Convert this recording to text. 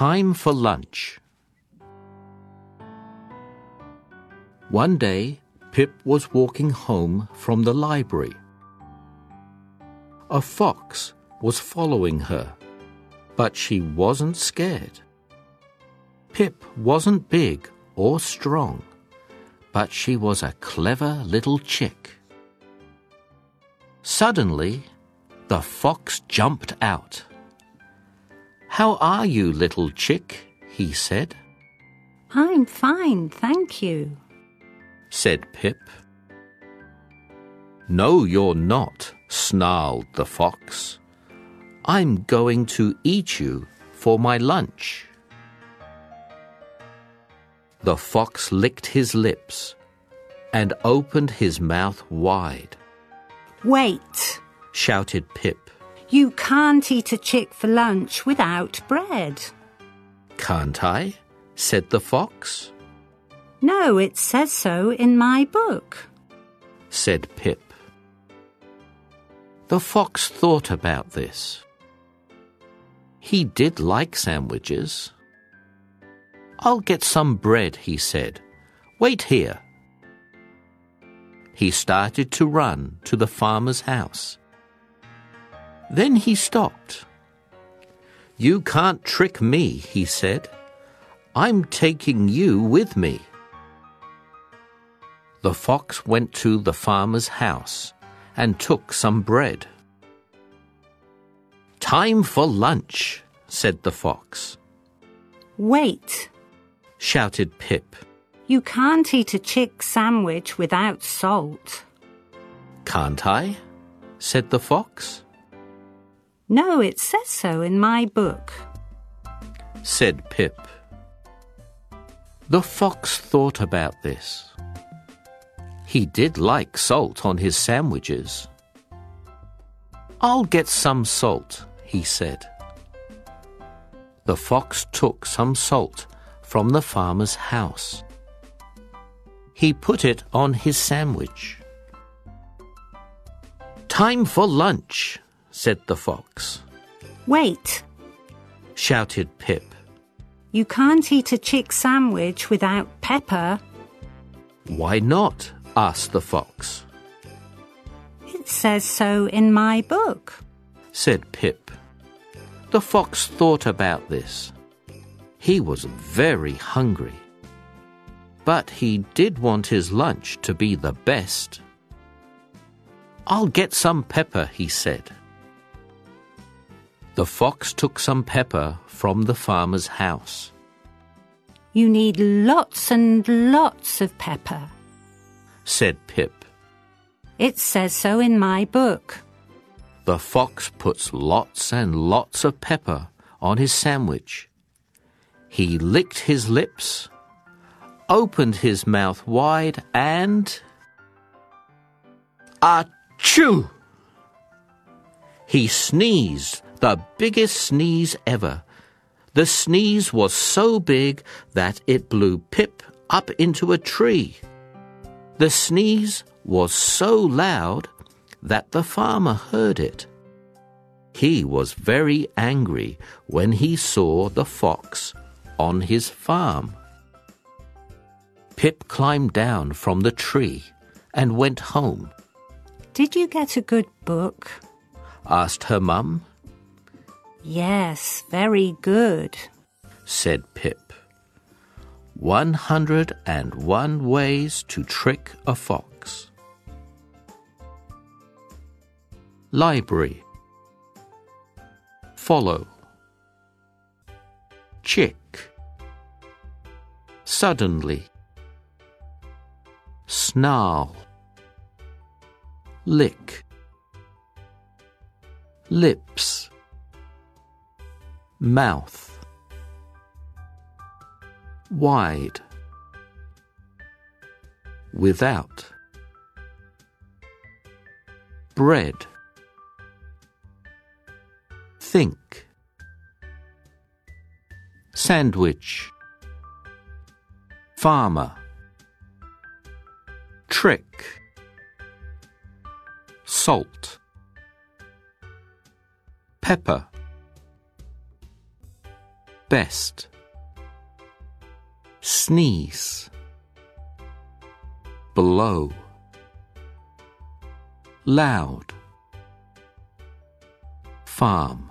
Time for lunch. One day, Pip was walking home from the library. A fox was following her, but she wasn't scared. Pip wasn't big or strong, but she was a clever little chick. Suddenly, the fox jumped out. How are you, little chick? he said. I'm fine, thank you, said Pip. No, you're not, snarled the fox. I'm going to eat you for my lunch. The fox licked his lips and opened his mouth wide. Wait, shouted Pip. You can't eat a chick for lunch without bread. Can't I? said the fox. No, it says so in my book, said Pip. The fox thought about this. He did like sandwiches. I'll get some bread, he said. Wait here. He started to run to the farmer's house. Then he stopped. You can't trick me, he said. I'm taking you with me. The fox went to the farmer's house and took some bread. Time for lunch, said the fox. Wait, shouted Pip. You can't eat a chick sandwich without salt. Can't I? said the fox. No, it says so in my book, said Pip. The fox thought about this. He did like salt on his sandwiches. I'll get some salt, he said. The fox took some salt from the farmer's house. He put it on his sandwich. Time for lunch, said the fox. Wait, shouted Pip. You can't eat a chick sandwich without pepper. Why not? asked the fox. It says so in my book, said Pip. The fox thought about this. He was very hungry. But he did want his lunch to be the best. I'll get some pepper, he said. The fox took some pepper from the farmer's house. You need lots and lots of pepper, said Pip. It says so in my book. The fox puts lots and lots of pepper on his sandwich he licked his lips, opened his mouth wide, and. Achoo! He sneezed, the biggest sneeze ever. The sneeze was so big that it blew Pip up into a tree. The sneeze was so loud that the farmer heard it. He was very angry when he saw the fox on his farm. Pip climbed down from the tree and went home. Did you get a good book? asked her mum. Yes, very good, said Pip. One hundred and one ways to trick a fox. Library. Follow. Chick suddenly. Snarl. Lick. Lips. Mouth. Wide. Without. Bread. Think. Sandwich farmer trick salt pepper best. Sneeze. Blow. Loud. Farm.